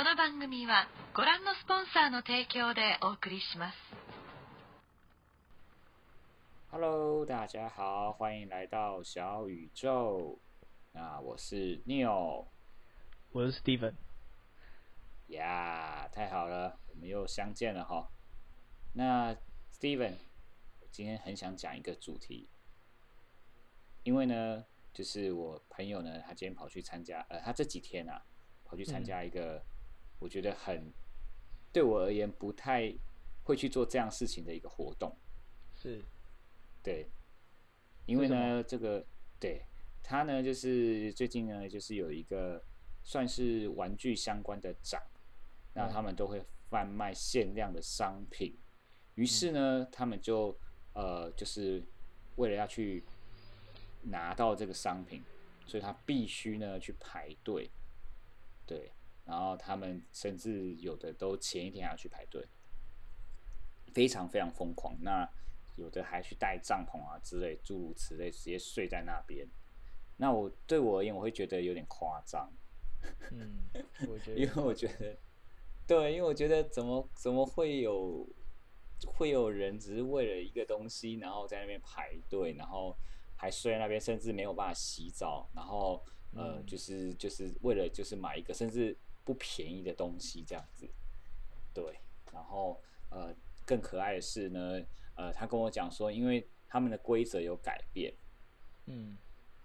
この番組はご覧のスポンサーの提供でお送りします。 Hello，大家好，欢迎来到小宇宙。那我是 Neil 我是 Steven。呀太好了，我们又相见了哈。那 Steven，我今天很想讲一个主题，因为呢，就是我朋友呢，他今天跑去参加，呃，他这几天啊，跑去参加一个， 我觉得很对我而言不太会去做这样事情的一个活动。是，对，因为呢，这个对他呢，就是最近呢，就是有一个算是玩具相关的展，那嗯。他们都会贩卖限量的商品，于是呢，他们就呃，就是为了要去拿到这个商品，所以他必须呢去排队，对，然后他们甚至有的都前一天还要去排队，非常非常疯狂。那有的还去带帐篷啊之类，诸如此类，直接睡在那边。那我对我而言，我会觉得有点夸张，嗯，我觉得因为我觉得，对，因为我觉得怎么怎么会有会有人只是为了一个东西，然后在那边排队，然后还睡在那边，甚至没有办法洗澡，然后呃，嗯就是就是为了就是买一个甚至不便宜的东西这样子，对，然后呃，更可爱的是呢，呃，他跟我讲说，因为他们的规则有改变，嗯，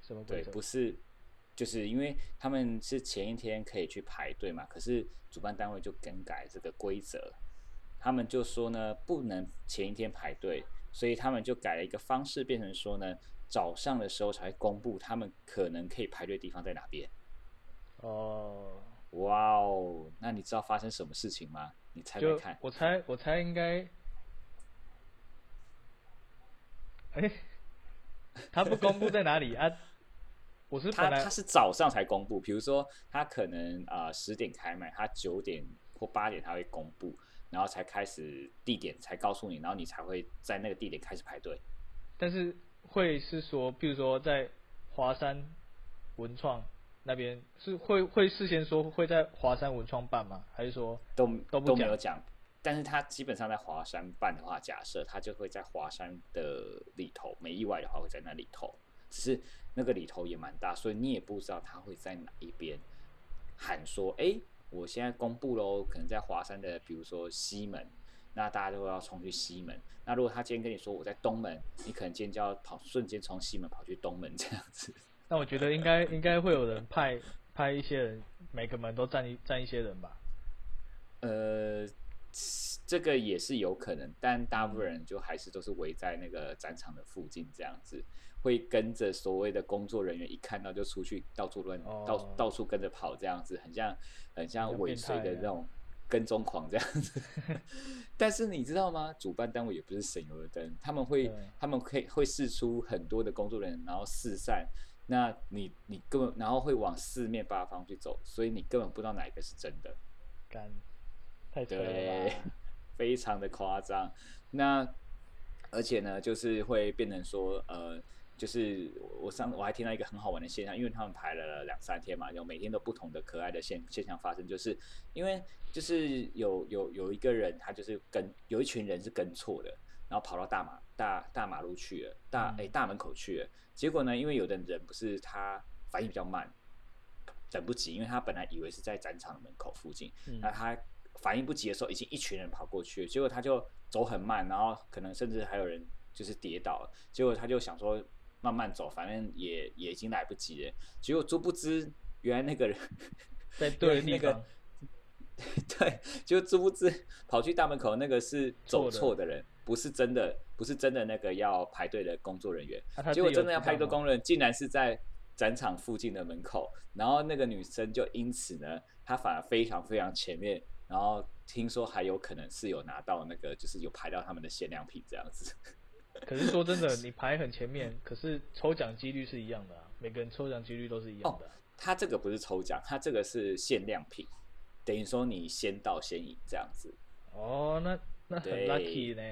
什么规对，不是，就是因为他们是前一天可以去排队嘛，可是主办单位就更改这个规则，他们就说呢，不能前一天排队，所以他们就改了一个方式，变成说呢，早上的时候才会公布他们可能可以排队的地方在哪边。哦，哇哦，那你知道发生什么事情吗？你猜猜看。我猜，我猜应该，哎，他不公布在哪里啊？我是他本来他是早上才公布，比如说他可能啊十、点开卖，他九点或八点他会公布，然后才开始地点才告诉你，然后你才会在那个地点开始排队。但是会是说，比如说在华山文创那边是会会事先说会在华山文创办吗？还是说都都都没有讲，但是他基本上在华山办的话，假设他就会在华山的里头，没意外的话会在那里头，只是那个里头也蛮大，所以你也不知道他会在哪一边喊说，哎、我现在公布喽，可能在华山的，比如说西门，那大家都要冲去西门。那如果他今天跟你说我在东门，你可能今天就要跑，瞬间从西门跑去东门这样子。那我觉得应该应该会有人派派一些人，每个门都站一站一些人吧。呃，这个也是有可能，但大部分人就还是都是围在那个展场的附近这样子，会跟着所谓的工作人员一看到就出去到处乱、哦到到处跟着跑这样子，很像很像尾随的那种跟踪狂这样子。但是你知道吗？主办单位也不是省油的灯，他们会他们可以会试出很多的工作人员，然后四散。那你你根本然后会往四面八方去走，所以你根本不知道哪一个是真的。干，太扯了对？，非常的夸张。那而且呢，就是会变成说，呃，就是我上我还听到一个很好玩的现象，因为他们排了两三天嘛，有每天都不同的可爱的现现象发生，就是因为就是有有有一个人，他就是跟有一群人是跟错的，然后跑到大马大大马路去了，大嗯。哎、大门口去了，结果呢，因为有的人不是他反应比较慢。等不及，因为他本来以为是在展场门口附近，嗯那他反应不及的时候，已经一群人跑过去了，结果他就走很慢，然后可能甚至还有人就是跌倒了，结果他就想说慢慢走，反正也也已经来不及了，结果殊不知原来那个人在对那个，对，就殊不知跑去大门口那个是走错的人，不是真的，不是真的那个要排队的工作人员。啊、结果真的要排队的工人竟然是在展场附近的门口，然后那个女生就因此呢，她反而非常非常前面，然后听说还有可能是有拿到那个，就是有排到他们的限量品这样子。可是说真的，你排很前面，可是抽奖几率是一样的啊，每个人抽奖几率都是一样的啊、它这个不是抽奖，它这个是限量品，等于说你先到先赢这样子。哦，那那很 lucky 呢，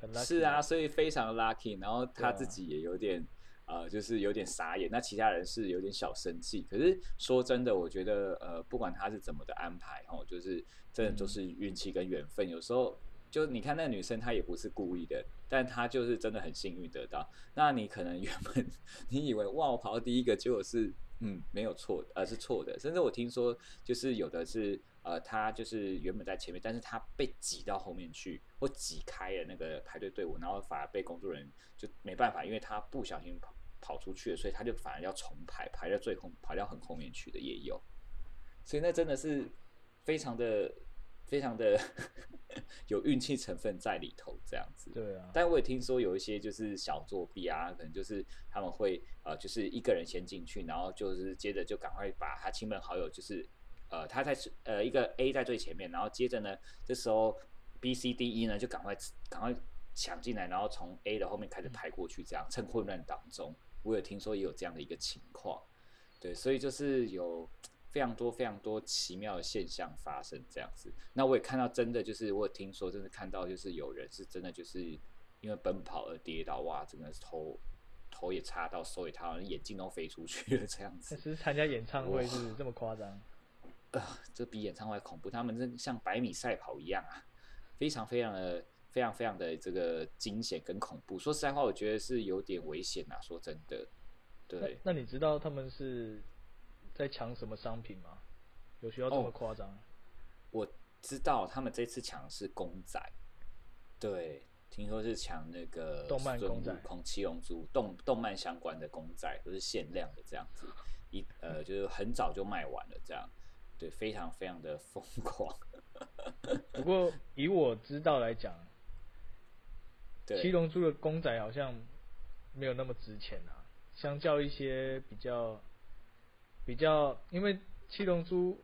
很 lucky。是啊，，所以非常 lucky，然后他自己也有点呃，就是有点傻眼。那其他人是有点小生气。可是说真的，我觉得呃，不管他是怎么的安排哦，就是真的都是运气跟缘分。有时候就你看那个女生，她也不是故意的，但她就是真的很幸运得到。那你可能原本 你以为哇，我跑到第一个，结果是嗯没有错，而是错的。甚至我听说，就是有的是呃，他就是原本在前面，但是他被挤到后面去，或挤开了那个排队队伍，然后反而被工作人员就没办法，因为他不小心跑跑出去了，所以他就反而要重排，排到最后，排到很后面去的也有。所以那真的是非常的、非常的 有运气成分在里头，这样子。对啊，但我也听说有一些就是小作弊啊，可能就是他们会呃，就是一个人先进去，然后就是接着就赶快把他亲朋好友，就是呃他在呃一个 A 在最前面，然后接着呢，这时候 B、C、D、E 呢就赶快赶快抢进来，然后从 A 的后面开始排过去，这样趁混乱当中，我有听说也有这样的一个情况。对，所以就是有非常多非常多奇妙的现象发生这样子。那我也看到真的就是我有听说，真的看到就是有人是真的就是因为奔跑而跌倒，哇，整个头头也插到，手也插到，眼镜都飞出去了这样子。是参加演唱会是这么夸张？呃，这比演唱会恐怖，他们这像百米赛跑一样啊，非常非常的非常非常的这个惊险跟恐怖。说实在话，我觉得是有点危险呐。说真的，对。那你知道他们是在抢什么商品吗？有需要这么夸张？我知道他们这次抢的是公仔，对，听说是抢那个动漫公仔、空七龙珠动动漫相关的公仔，都是限量的这样子，一呃 就是很早就卖完了这样。对，非常非常的疯狂。不过以我知道来讲，七龙珠的公仔好像没有那么值钱啊。相较一些比较比较，因为七龙珠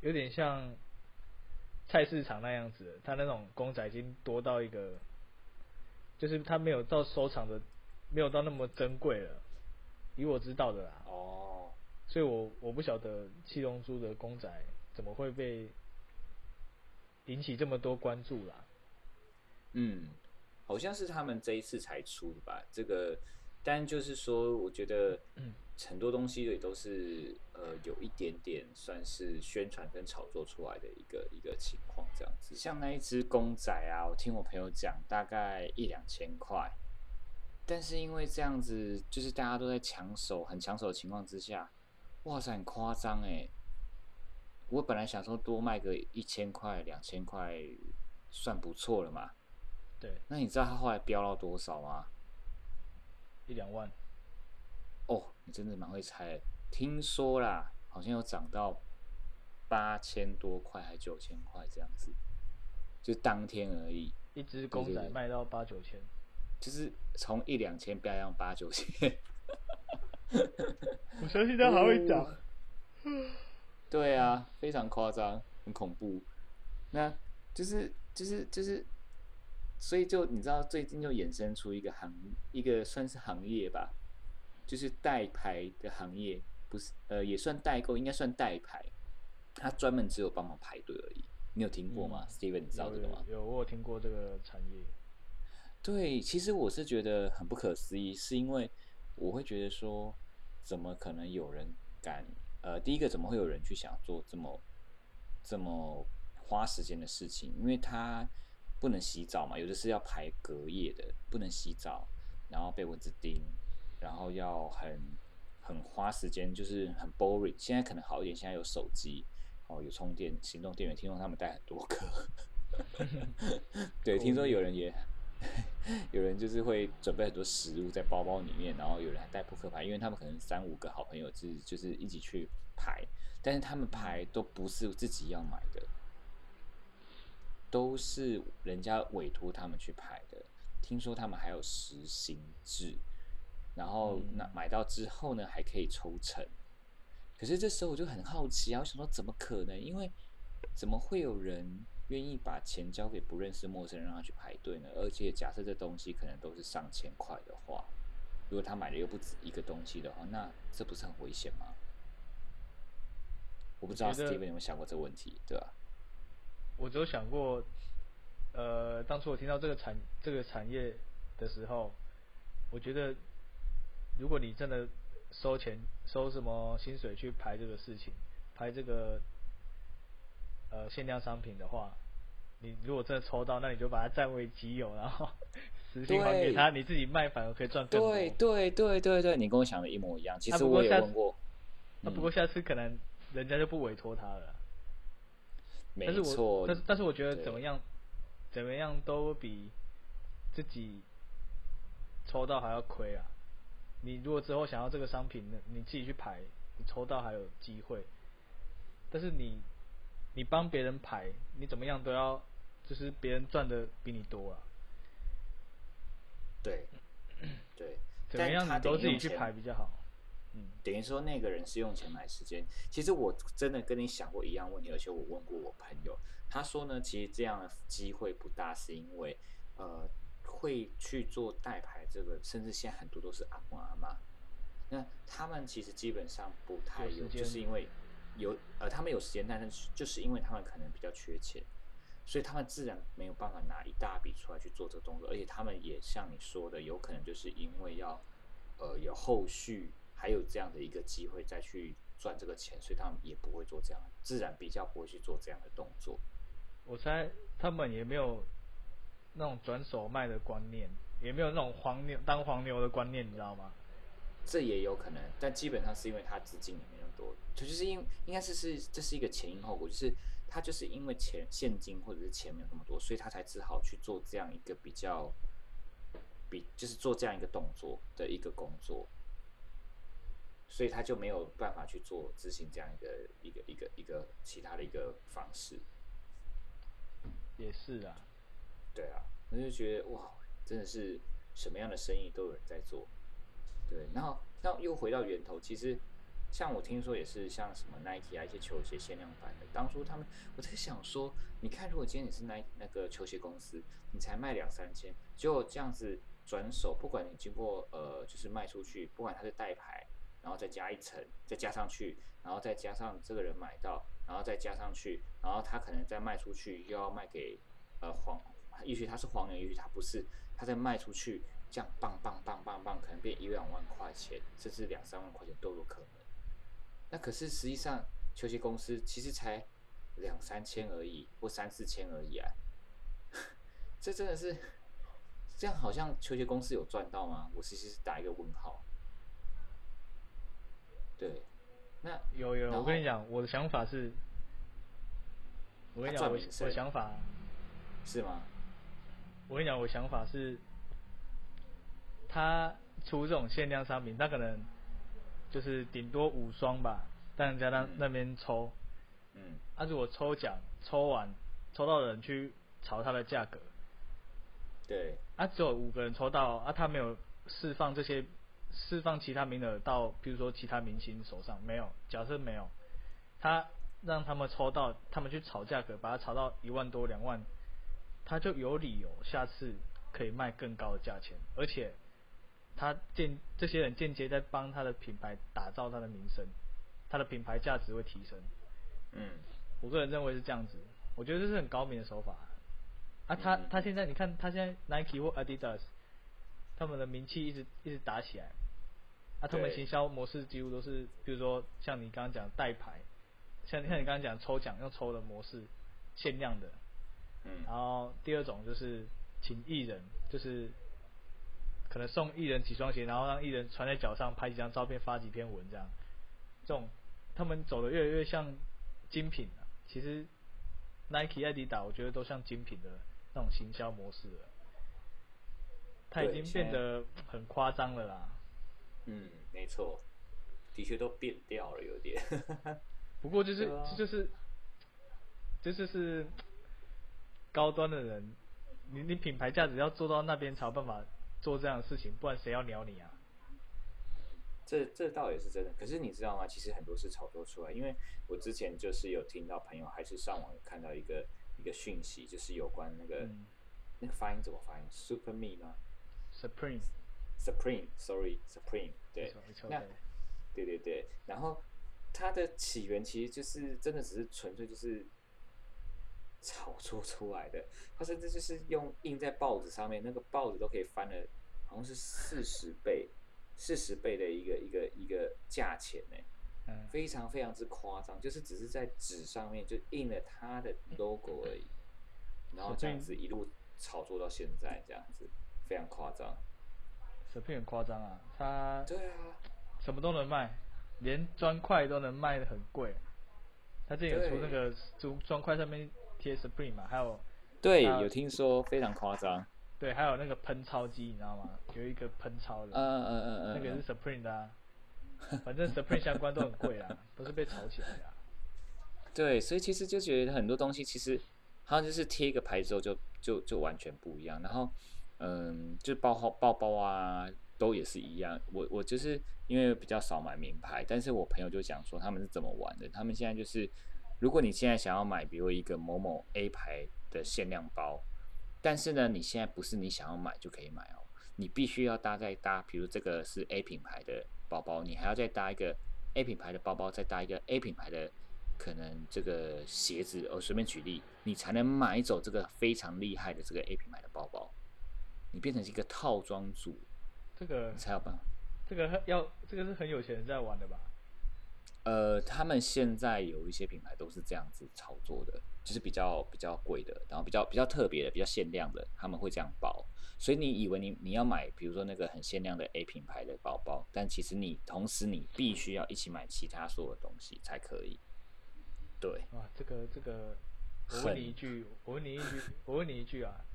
有点像菜市场那样子，它那种公仔已经多到一个，就是它没有到收藏的，没有到那么珍贵了。以我知道的啦。哦。所以我我不晓得七龙珠的公仔怎么会被引起这么多关注啦。嗯，好像是他们这一次才出的吧？这个，但就是说，我觉得很多东西也都是呃有一点点算是宣传跟炒作出来的一个一个情况这样子。像那一只公仔啊，我听我朋友讲，大概一两千块，但是因为这样子，就是大家都在抢手，很抢手的情况之下。哇塞，很夸张哎！我本来想说多卖个一千块、两千块，算不错了嘛。对。那你知道他后来飙到多少吗？一两万。哦，你真的蛮会猜。听说啦，好像有涨到八千多块，还九千块这样子，就当天而已。一只公仔卖到八九千。就是从一两千飙到八九千。我相信他还会涨。对啊，非常夸张，很恐怖。那就是就是就是，所以就你知道，最近就衍生出一个行，一个算是行业吧，就是代牌的行业，不是呃，也算代购，应该算代牌。他专门只有帮忙排队而已。你有听过吗，Steven？你知道这个吗？有，我有听过这个产业。对，其实我是觉得很不可思议，是因为。我会觉得说，怎么可能有人敢？呃，第一个怎么会有人去想做这么这么花时间的事情？因为他不能洗澡嘛，有的是要排隔夜的，不能洗澡，然后被蚊子叮，然后要很很花时间，就是很 boring。现在可能好一点，现在有手机，哦，有充电行动电源，听说他们带很多颗。对，听说有人也。有人就是会准备很多食物在包包里面，然后有人还带扑克牌，因为他们可能三五个好朋友是就是一起去排，但是他们排都不是自己要买的，都是人家委托他们去排的。听说他们还有实薪制，然后那买到之后呢还可以抽成。可是这时候我就很好奇啊，我想说怎么可能？因为怎么会有人？愿意把钱交给不认识陌生人让他去排队呢？而且假设这东西可能都是上千块的话，如果他买的又不止一个东西的话，那这不是很危险吗？我不知道 Steven 有没有想过这个问题，对吧？我只有想过，呃，当初我听到这个产这个产业的时候，我觉得如果你真的收钱收什么薪水去排这个事情，排这个呃限量商品的话，你如果真的抽到，那你就把它占为己有，然后 实心还给他，你自己卖反而可以赚更多。对对对对对，你跟我想的一模一样。其实我也问过。那不过下次可能人家就不委托他了。没错。但是但是我觉得怎么样怎么样都比自己抽到还要亏啊！你如果之后想要这个商品，你自己去排，你抽到还有机会。但是你你帮别人排，你怎么样都要就是别人赚的比你多啊。对 对，怎么样你都自己去排比较好。嗯等于说那个人是用钱买时间。其实我真的跟你想过一样问题，而且我问过我朋友，他说呢，其实这样的机会不大，是因为呃会去做代牌这个，甚至现在很多都是阿公阿妈，那他们其实基本上不太有，就是因为有呃他们有时间，但是就是因为他们可能比较缺钱，所以他们自然没有办法拿一大笔出来去做这个动作，而且他们也像你说的，有可能就是因为要呃有后续。还有这样的一个机会再去赚这个钱，所以他们也不会做这样，自然比较不会去做这样的动作。我猜他们也没有那种转手卖的观念，也没有那种黄牛当黄牛的观念，你知道吗？这也有可能，但基本上是因为他资金也没那么多，就就是因应该是是这是一个前因后果，就是他就是因为钱现金或者是钱没有那么多，所以他才只好去做这样一个比较比就是做这样一个动作的一个工作。所以他就没有办法去做执行这样一个一个一个一个其他的一个方式，也是啊，对啊，我就觉得哇，真的是什么样的生意都有人在做，对，然后那又回到源头，其实像我听说也是像什么 Nike 啊一些球鞋限量版的，当初他们我在想说，你看如果今天你是那那个球鞋公司，你才卖两三千，就这样子转手，不管你经过呃就是卖出去，不管它是代牌。然后再加一层，再加上去，然后再加上这个人买到，然后再加上去，然后他可能再卖出去，又要卖给呃黄，也许他是黄牛，也许他不是，他在卖出去，这样棒棒棒棒棒，可能变一两万块钱，甚至两三万块钱都有可能。那可是实际上，球鞋公司其实才两三千而已，或三四千而已啊。这真的是这样，好像球鞋公司有赚到吗？我其实是打一个问号。对，那有有，我跟你讲，我的想法是，我跟你讲，我我的想法是吗？我跟你讲，我想法是，他出这种限量商品，他可能就是顶多五双吧，但人家那那边抽，嗯，他如果抽奖抽完，抽到的人去炒他的价格，对，啊，只有五个人抽到，啊，他没有释放这些。释放其他名额到，比如说其他明星手上没有？假设没有，他让他们抽到，他们去炒价格，把它炒到一万多、两万，他就有理由下次可以卖更高的价钱，而且他间这些人间接在帮他的品牌打造他的名声，他的品牌价值会提升。嗯，我个人认为是这样子，我觉得这是很高明的手法。啊，他他现在你看，他现在 Nike 或 Adidas，他们的名气一直一直打起来。啊，他们行销模式几乎都是，比如说像你刚刚讲代牌，像像你刚刚讲抽奖用抽的模式，限量的，嗯，然后第二种就是请艺人，就是可能送艺人几双鞋，然后让艺人穿在脚上拍几张照片发几篇文这样，这种他们走的越来越像精品了。其实 Nike、艾迪达我觉得都像精品的那种行销模式了，它已经变得很夸张了啦。嗯，没错，的确都变掉了，有点。不过就是，这就是，这就是高端的人，你你品牌价值要做到那边才有办法做这样的事情，不然谁要鸟你啊？这这倒也是真的。可是你知道吗？其实很多是炒作出来，因为我之前就是有听到朋友还是上网有看到一个一个讯息，就是有关那个那个发音怎么发音？Super Me 吗？Supreme。Supreme，Sorry，Supreme，对，那，对对对，然后它的起源其实就是真的只是纯粹就是炒作出来的，他甚至就是用印在报纸上面，那个报纸都可以翻了，好像是四十倍，四十倍的一个一个一个价钱呢，嗯，非常非常之夸张，就是只是在纸上面就印了他的 logo 而已，然后这样子一路炒作到现在，这样子非常夸张。r e 很夸张啊，他对啊，什么都能卖，连砖块都能卖的很贵。他之前有出那个砖砖块上面贴 Supreme 嘛，还有对，有听说非常夸张。对，还有那个喷钞机，你知道吗？有一个喷钞的，嗯嗯嗯嗯，那个是 Supreme 的啊。反正 Supreme 相关都很贵啊，都是被炒起来的。对，所以其实就觉得很多东西其实好像就是贴一个牌之后就就就完全不一样。然后嗯，就包包包包啊，都也是一样。我我就是因为比较少买名牌，但是我朋友就讲说他们是怎么玩的。他们现在就是，如果你现在想要买，比如一个某某 A 牌的限量包。但是呢，你现在不是你想要买就可以买哦，你必须要搭再搭，比如这个是 A 品牌的包包，你还要再搭一个 A 品牌的包包，再搭一个 A 品牌的可能这个鞋子，我随便举例，你才能买走这个非常厉害的这个 A 品牌的包包，你变成一个套装组，这个才有办法，这个要这个是很有钱人在玩的吧？呃，他们现在有一些品牌都是这样子操作的，就是比较比较贵的，然后比较比较特别的、比较限量的，他们会这样包。所以你以为你你要买，比如说那个很限量的 A 品牌的包包，但其实你同时你必须要一起买其他所有的东西才可以。对。哇，这个这个，我问你一句，我问你一句，我问你一句啊，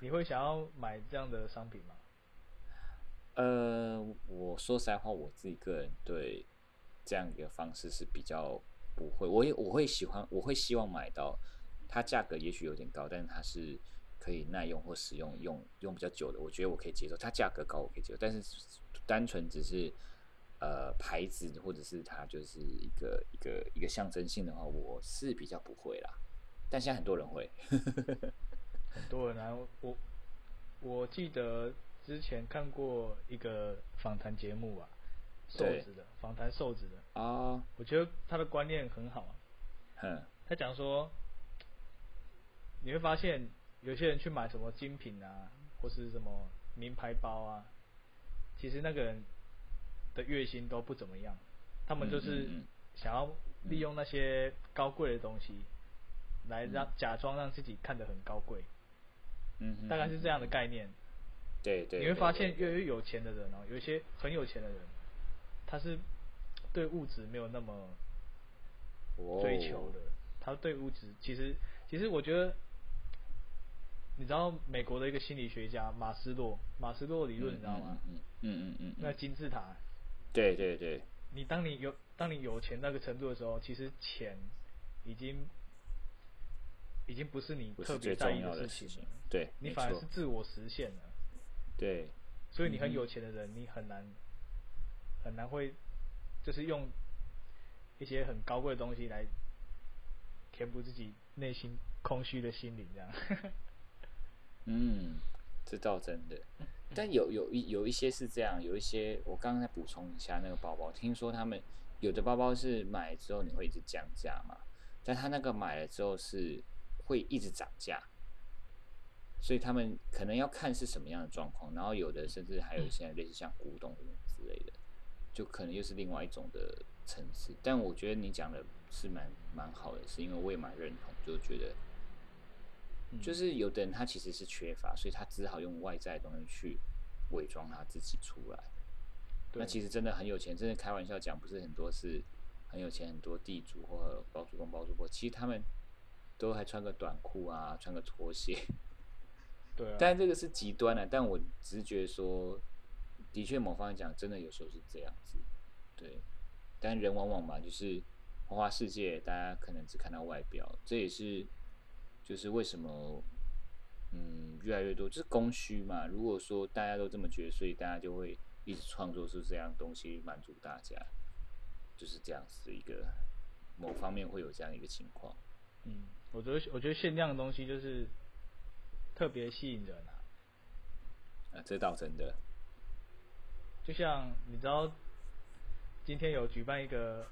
你会想要买这样的商品吗？呃，我说实在话，我自己个人对。这样一个方式是比较不会，我也我会喜欢，我会希望买到它价格也许有点高，但是它是可以耐用或使用用用比较久的，我觉得我可以接受。它价格高我可以接受，但是单纯只是呃牌子或者是它就是一个一个一个象征性的话，我是比较不会啦。但现在很多人会，很多人啊，我我记得之前看过一个访谈节目啊。瘦子的访谈，瘦子的啊，我觉得他的观念很好啊。嗯，他讲说，你会发现有些人去买什么精品啊，或是什么名牌包啊，其实那个人的月薪都不怎么样。他们就是想要利用那些高贵的东西，来让假装让自己看得很高贵。嗯，大概是这样的概念。对对。你会发现，越来越有钱的人哦，有一些很有钱的人。他是对物质没有那么追求的，他对物质其实其实我觉得，你知道美国的一个心理学家马斯洛马斯洛理论你知道吗？嗯嗯嗯嗯那金字塔。对对对。你当你有当你有钱那个程度的时候，其实钱已经已经不是你特别在意的事情了，对，你反而是自我实现了。对。所以你很有钱的人，你很难。很难会，就是用一些很高贵的东西来填补自己内心空虚的心灵，这样。嗯，这倒真的。但有有一有一些是这样，有一些我刚刚再补充一下那个包包，听说他们有的包包是买之后你会一直降价嘛，但他那个买了之后是会一直涨价，所以他们可能要看是什么样的状况，然后有的甚至还有一些类似像古董之类的。就可能又是另外一种的层次，但我觉得你讲的是蛮蛮好的，是因为我也蛮认同，就觉得，就是有的人他其实是缺乏，所以他只好用外在的东西去伪装他自己出来。那其实真的很有钱，真的开玩笑讲，不是很多是很有钱，很多地主或者包租公包租婆，其实他们都还穿个短裤啊，穿个拖鞋。对。但这个是极端的，但我直觉说。的确，某方面讲，真的有时候是这样子，对。但人往往嘛，就是花花世界，大家可能只看到外表，这也是就是为什么，嗯，越来越多就是供需嘛。如果说大家都这么觉得，所以大家就会一直创作出这样东西满足大家，就是这样子一个某方面会有这样一个情况。嗯，我觉得我觉得限量的东西就是特别吸引人啊。啊，这倒真的。就像你知道，今天有举办一个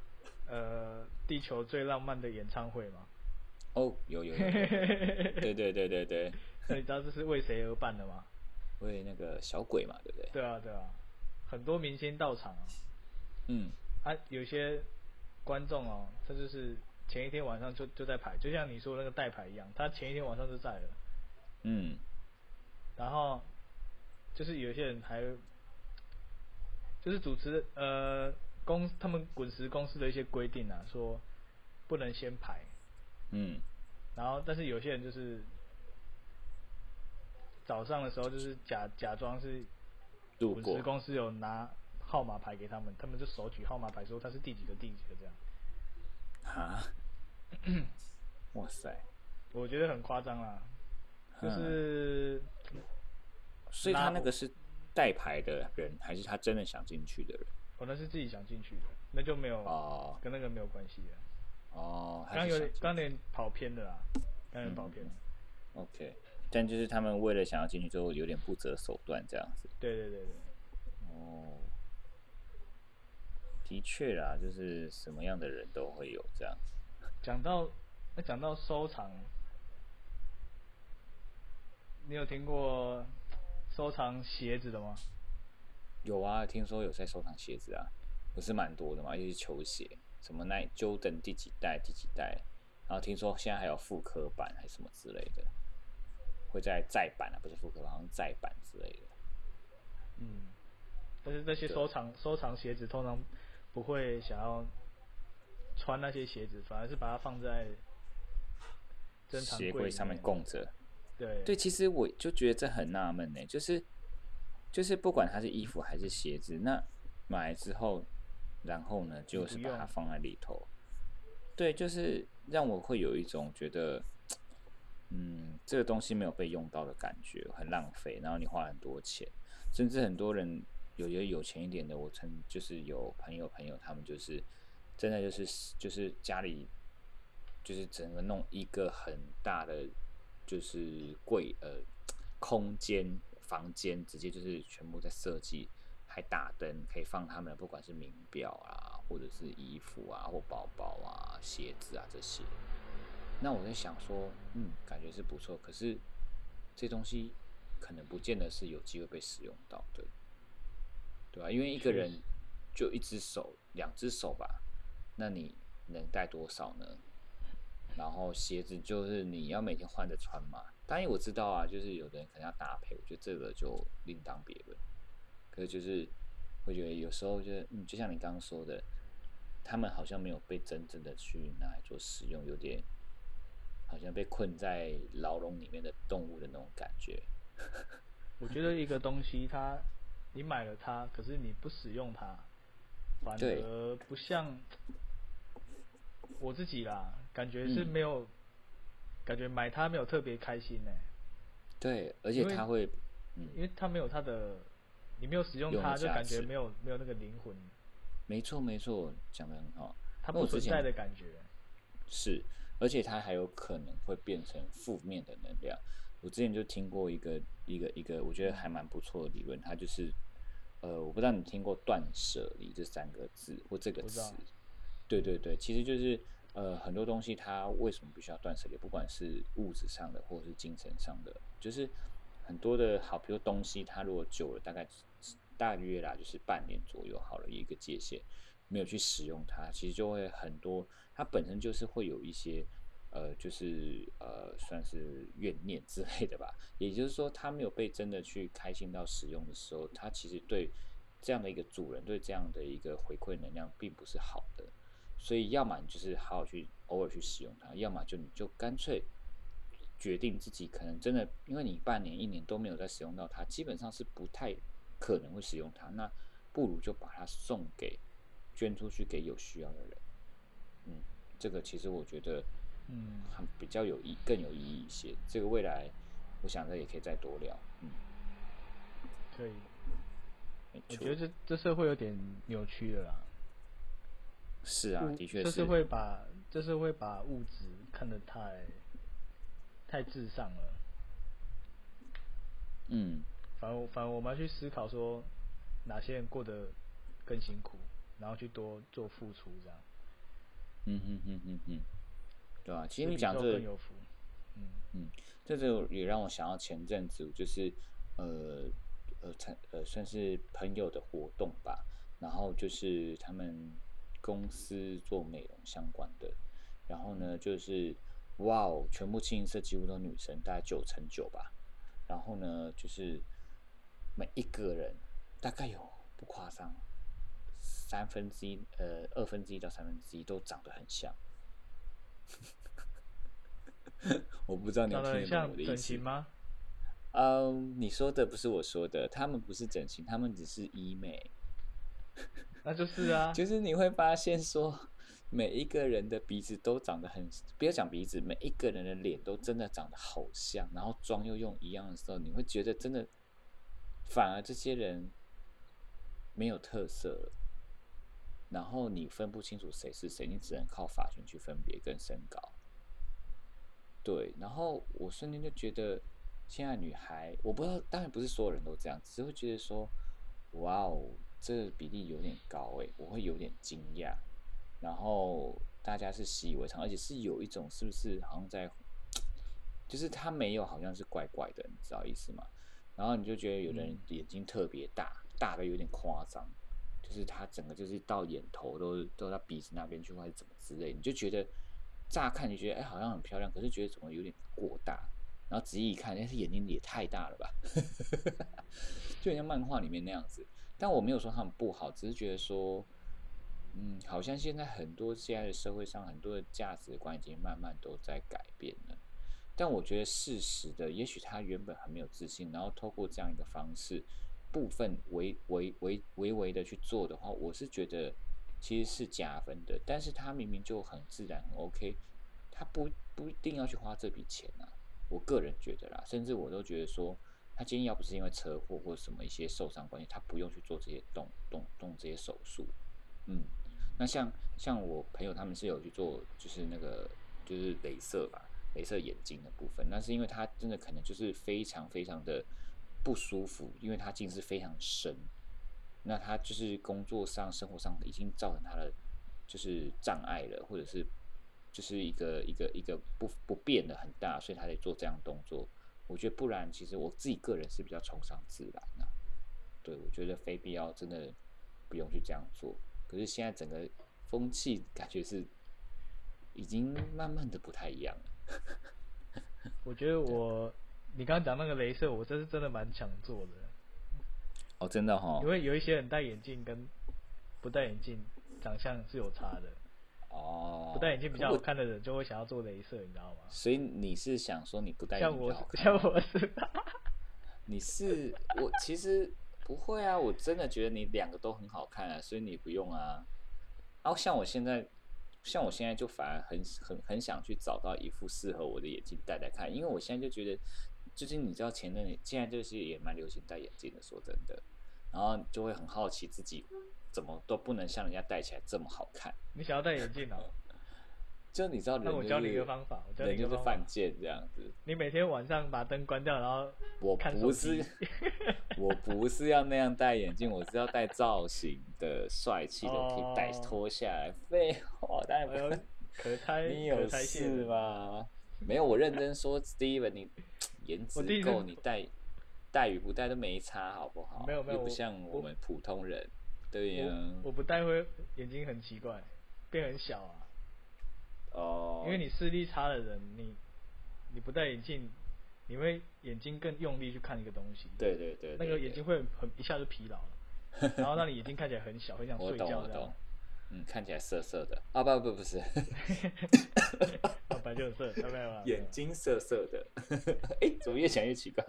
呃地球最浪漫的演唱会吗？哦，有有有，对对对对对。那你知道这是为谁而办的吗？为那个小鬼嘛，对不对？对啊对啊，很多明星到场，嗯，啊，有些观众哦，他就是前一天晚上就就在排，就像你说那个代排一样，他前一天晚上就在了，嗯，然后就是有些人还，就是主持呃公他们滚石公司的一些规定啊，说不能先排，嗯，然后但是有些人就是早上的时候就是假假装是。滚石 公司有拿号码牌给他们，他们就手举号码牌说他是第几个第几个这样。啊？哇塞！我觉得很夸张啦，就是，所以他那个是带牌的人，还是他真的想进去的人？可能是自己想进去的，那就没有哦，跟那个没有关系的。哦，刚有点刚点跑偏的啦，刚点跑偏。OK。但就是他们为了想要进去之后，有点不择手段这样子。对对对对。哦，的确啦，就是什么样的人都会有这样。讲到那讲到收藏，你有听过收藏鞋子的吗？有啊，听说有在收藏鞋子啊，不是蛮多的嘛，尤其是球鞋，什么耐 Jordan 第几代第几代，然后听说现在还有复刻版还是什么之类的。会在再版啊，不是复刻，好像再版之类的。嗯，但是那些收藏收藏鞋子通常不会想要穿那些鞋子，反而是把它放在鞋柜上面供着。对对，其实我就觉得这很纳闷呢，就是就是不管它是衣服还是鞋子，那买来之后，然后呢就是把它放在里头。对，就是让我会有一种觉得。嗯，这个东西没有被用到的感觉，很浪费。然后你花很多钱，甚至很多人有些有钱一点的，我曾就是有朋友朋友，他们就是真的就是就是家里就是整个弄一个很大的就是柜呃空间房间，直接就是全部在设计，还打灯，可以放他们不管是名表啊，或者是衣服啊，或包包啊、鞋子啊这些。那我在想说，嗯，感觉是不错，可是这东西可能不见得是有机会被使用到的，对吧？因为一个人就一只手、两只手吧，那你能带多少呢？然后鞋子就是你要每天换着穿嘛。当然我知道啊，就是有的人可能要搭配，我觉得这个就另当别论。可是就是会觉得有时候就是嗯，就像你刚刚说的，他们好像没有被真正的去拿来做使用，有点。好像被困在牢笼里面的动物的那种感觉。我觉得一个东西，它你买了它，可是你不使用它，反而不像我自己啦，感觉是没有，感觉买它没有特别开心呢。对，而且它会，嗯，因为它没有它的，你没有使用它，就感觉没有没有那个灵魂。没错没错，讲的很好。它不存在的感觉。是。而且它还有可能会变成负面的能量。我之前就听过一个一个一个，我觉得还蛮不错的理论。它就是，呃，我不知道你听过“断舍离”这三个字或这个词。对对对，其实就是呃，很多东西它为什么必须要断舍离？不管是物质上的或者是精神上的，就是很多的好，比如东西它如果久了，大概大约啦，就是半年左右好了一个界限。没有去使用它，其实就会很多。它本身就是会有一些，呃，就是呃，算是怨念之类的吧。也就是说，它没有被真的去开心到使用的时候，它其实对这样的一个主人，对这样的一个回馈能量，并不是好的。所以，要么你就是好好去偶尔去使用它，要么就你就干脆决定自己可能真的，因为你半年、一年都没有再使用到它，基本上是不太可能会使用它。那不如就把它送给。捐出去给有需要的人，嗯，这个其实我觉得，嗯，很比较有意，更有意义一些。这个未来，我想着也可以再多聊，嗯，可以。我觉得这这社会有点扭曲了啦。是啊，的确是。这是会把，就是会把物质看得太，太至上了。嗯。反而反而我们要去思考说，哪些人过得更辛苦。然后去多做付出，这样。嗯嗯嗯嗯嗯，对吧？其实你讲这个，嗯嗯，这就也让我想到前阵子，就是呃呃参呃算是朋友的活动吧，然后就是他们公司做美容相关的，然后呢就是哇哦，全部清一色几乎都女生，大概九成九吧，然后呢就是每一个人大概有不夸张三分之一呃二分之一到三分之一都长得很像。我不知道你听得懂我的意思吗？嗯，你说的不是我说的，他们不是整形，他们只是医美。那就是啊，就是你会发现说，每一个人的鼻子都长得很，不要讲鼻子，每一个人的脸都真的长得好像，然后妆又用一样的时候，你会觉得真的，反而这些人没有特色了，然后你分不清楚谁是谁，你只能靠发型去分别跟身高。对，然后我瞬间就觉得，现在女孩，我不知道，当然不是所有人都这样，只会觉得说，哇哦，这个比例有点高诶，我会有点惊讶。然后大家是习以为常，而且是有一种是不是好像在，就是他没有好像是怪怪的，你知道意思吗？然后你就觉得有的人眼睛特别大，大的有点夸张，就是他整个就是到眼头都都到鼻子那边去，或者怎么之类，你就觉得。乍看你觉得哎，好像很漂亮，可是觉得怎么有点过大。然后仔细一看，哎，眼睛也太大了吧，就像漫画里面那样子。但我没有说他们不好，只是觉得说，嗯，好像现在很多现在的社会上很多的价值观已经慢慢都在改变了。但我觉得事实的，也许他原本很没有自信，然后透过这样一个方式，部分微微微微微的去做的话，我是觉得。其实是加分的，但是他明明就很自然，很 OK，他不不一定要去花这笔钱啊。我个人觉得啦，甚至我都觉得说，他今天要不是因为车祸或者什么一些受伤关系，他不用去做这些动动动这些手术。嗯，那像像我朋友他们是有去做，就是那个就是镭射吧，镭射眼睛的部分，那是因为他真的可能就是非常非常的不舒服，因为他近视非常深。那他就是工作上、生活上已经造成他的就是障碍了，或者是就是一个一个一个不不变的很大，所以他得做这样动作。我觉得不然，其实我自己个人是比较崇尚自然的。对，我觉得非必要真的不用去这样做。可是现在整个风气感觉是已经慢慢的不太一样了。我觉得我你刚刚讲那个镭射，我这是真的蛮想做的。哦，真的哈，因为有一些人戴眼镜跟不戴眼镜长相是有差的。哦，不戴眼镜比较好看的人就会想要做镭射，你知道吗？所以你是想说你不戴眼镜好看？像我是，你是我其实不会啊，我真的觉得你两个都很好看啊，所以你不用啊。然后像我现在，像我现在就反而很很很想去找到一副适合我的眼镜戴戴看，因为我现在就觉得，最近你知道前阵现在就是也蛮流行戴眼镜的，说真的。然后就会很好奇自己怎么都不能像人家戴起来这么好看。你想要戴眼镜哦？就你知道，那我教你一个方法，我教你一个方法。犯贱这样子。你每天晚上把灯关掉，然后我不是，我不是要那样戴眼镜，我是要戴造型的、帅气的，可以戴脱下来。废话，当然不用。可 胎，你有事吗？没有，我认真说，Steven，你 颜值够，你戴。戴与不戴都没差，好不好？没有没有，不像我们普通人，对呀。我不戴会眼睛很奇怪，变很小啊。哦。因为你视力差的人，你你不戴眼镜，你会眼睛更用力去看一个东西。对对对。那个眼睛会很一下就疲劳了，然后让你眼睛看起来很小，很想睡觉。我懂我懂。嗯，看起来涩涩的啊，不不不是，白就色，明白吗？眼睛涩涩的，哎，怎么越想越奇怪？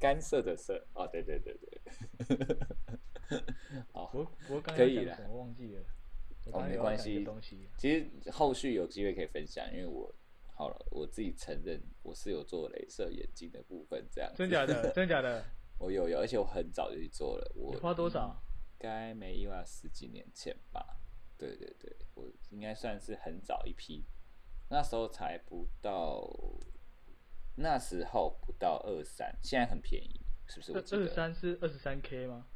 干涩的涩，哦，对对对对，好，我我刚可以了，我忘记了，哦，没关系，其实后续有机会可以分享，因为我好了，我自己承认我是有做镭射眼镜的部分，这样，真假的？真假的？我有有，而且我很早就去做了，我花多少？该没意外十几年前吧。对对对，我应该算是很早一批，那时候才不到，那时候不到二三，现在很便宜，是不是？我二三是二十三 K 吗？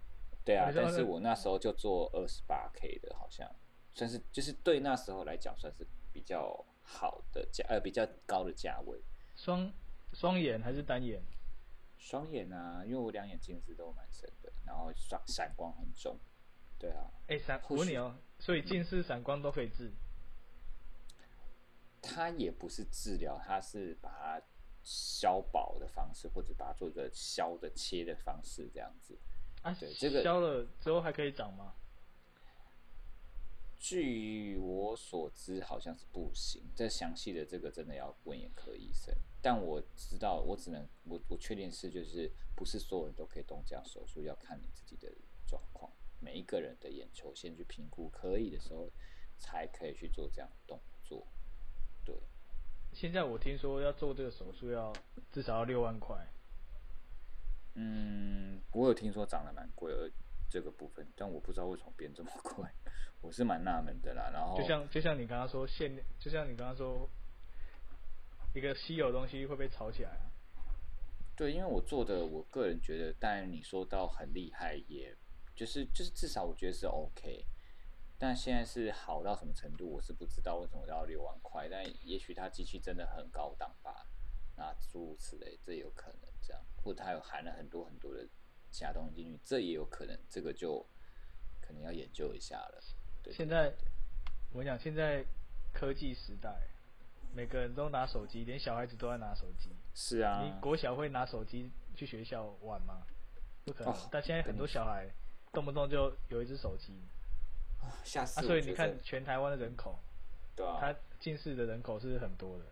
对啊，但是我那时候就做二十八 K 的，好像算是就是对那时候来讲算是比较好的价，呃，比较高的价位。双双眼还是单眼？双眼啊，因为我两眼近视都蛮深的，然后闪闪光很重。对啊。哎，闪，我问你哦，所以近视、闪光都可以治？它也不是治疗，它是把它消薄的方式，或者把它做一个削的切的方式，这样子。啊，对，这个消了之后还可以长吗？据我所知，好像是不行。这详细的这个真的要问眼科医生。但我知道，我只能我我确定是就是不是所有人都可以动这样手术，要看你自己的状况。每一个人的眼球先去评估，可以的时候才可以去做这样的动作。对。现在我听说要做这个手术要至少要六万块。嗯，我有听说涨得蛮贵，而这个部分，但我不知道为什么变这么贵。我是蛮纳闷的啦，然后就像就像你刚刚说限，就像你刚刚说一个稀有东西会被炒起来啊。对，因为我做的，我个人觉得，但你说到很厉害，也就是就是至少我觉得是 OK。但现在是好到什么程度，我是不知道为什么要六万块，但也许它机器真的很高档吧，那诸如此类，这有可能这样，或者它有含了很多很多的其他东西进去，这也有可能，这个就可能要研究一下了。现在我讲，现在科技时代，每个人都拿手机，连小孩子都在拿手机。是啊。你国小会拿手机去学校玩吗？不可能。但现在很多小孩动不动就有一只手机。吓死！所以你看，全台湾的人口，对啊，他近视的人口是很多的。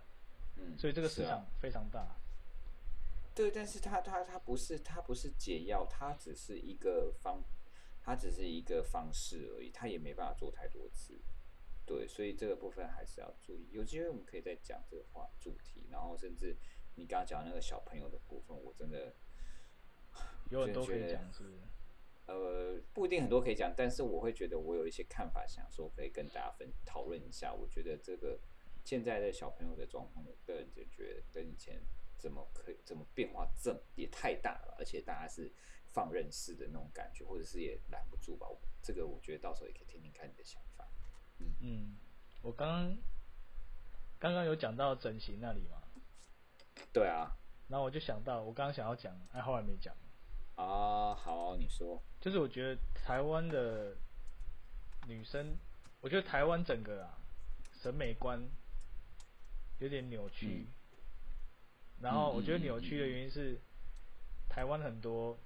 嗯。所以这个市场非常大。对，但是它它它不是它不是解药，它只是一个方。它只是一个方式而已，它也没办法做太多次，对，所以这个部分还是要注意。有机会我们可以再讲这个话主题，然后甚至你刚刚讲那个小朋友的部分，我真的 有很多可以讲，是不是？呃，不一定很多可以讲，但是我会觉得我有一些看法，想说可以跟大家分讨论一下。我觉得这个现在的小朋友的状况，我个人就觉得跟以前怎么可以怎么变化这么也太大了，而且大家是。放任式的那种感觉，或者是也拦不住吧？这个我觉得到时候也可以听听看你的想法。嗯嗯，我刚刚刚刚有讲到整形那里嘛？对啊。然后我就想到，我刚刚想要讲，哎，后来没讲。啊，好，你说。就是我觉得台湾的女生，我觉得台湾整个啊审美观有点扭曲。然后我觉得扭曲的原因是台湾很多。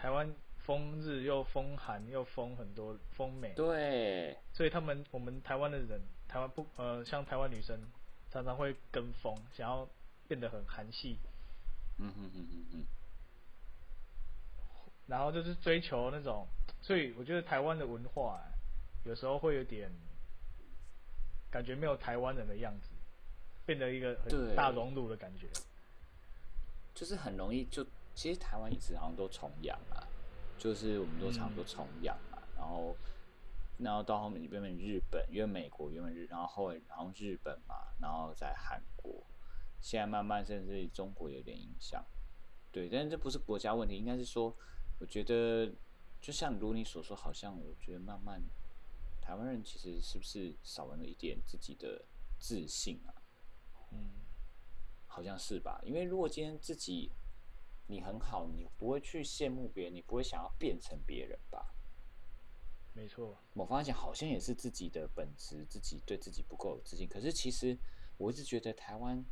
台湾风日又风寒又风很多风美，对，所以他们我们台湾的人，台湾不呃像台湾女生常常会跟风，想要变得很韩系，嗯哼哼哼哼，然后就是追求那种，所以我觉得台湾的文化有时候会有点感觉没有台湾人的样子，变得一个很大熔炉的感觉，就是很容易就。其实台湾一直好像都崇洋啊，就是我们都常说崇洋啊，然后，然后到后面变成日本，因为美国原本日，然后后来然后日本嘛，然后在韩国，现在慢慢甚至中国有点影响，对，但是这不是国家问题，应该是说，我觉得就像如你所说，好像我觉得慢慢台湾人其实是不是少了一点自己的自信啊？嗯，好像是吧？因为如果今天自己你很好，你不会去羡慕别人，你不会想要变成别人吧？没错。某方面讲，好像也是自己的本质，自己对自己不够有自信。可是其实，我一直觉得台湾，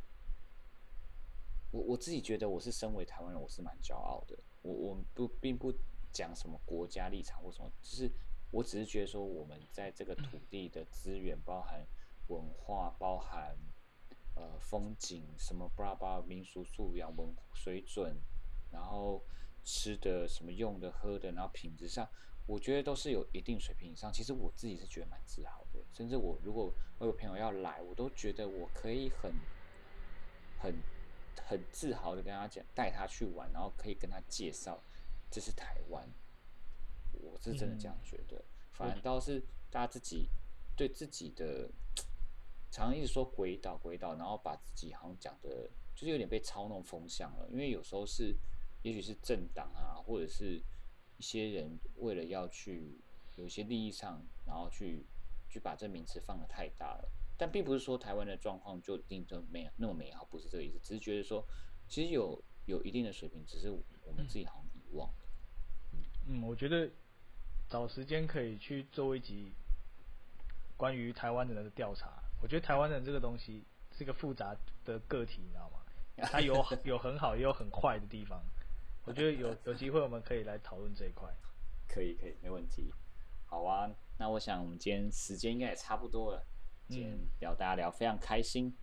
我我自己觉得我是身为台湾人，我是蛮骄傲的。我我不并不讲什么国家立场或什么，只是我只是觉得说，我们在这个土地的资源，包含文化，包含呃风景，什么巴拉巴拉民俗素养、文水准。然后吃的什么用的喝的，然后品质上，我觉得都是有一定水平以上。其实我自己是觉得蛮自豪的，甚至我如果我有朋友要来，我都觉得我可以很很很自豪的跟他讲，带他去玩，然后可以跟他介绍这是台湾。我是真的这样觉得，反倒是大家自己对自己的常常一直说鬼岛鬼岛，然后把自己好像讲的，就是有点被操弄风向了，因为有时候是。也许是政党啊，或者是一些人为了要去有一些利益上，然后去去把这名词放的太大了。但并不是说台湾的状况就一定就没有那么美好，不是这个意思。只是觉得说，其实有有一定的水平，只是我们自己好像遗忘。嗯，我觉得找时间可以去做一集关于台湾人的调查。我觉得台湾人这个东西是个复杂的个体，你知道吗？它有有很好，也有很坏的地方。我觉得有有机会，我们可以来讨论这一块。可以，可以，没问题。好啊，那我想我们今天时间应该也差不多了。今天聊大家聊非常开心。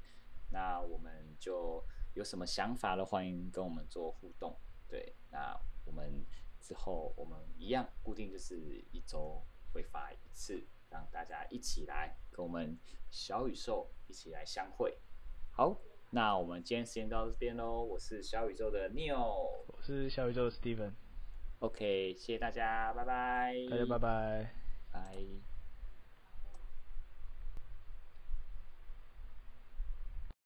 那我们就有什么想法的，欢迎跟我们做互动。对，那我们之后我们一样固定就是一周会发一次，让大家一起来跟我们小宇宙一起来相会。好。那我们今天时间到这边喽，我是小宇宙的 Neil，我是小宇宙的 Steven。OK，谢谢大家，拜拜。大家拜拜，拜。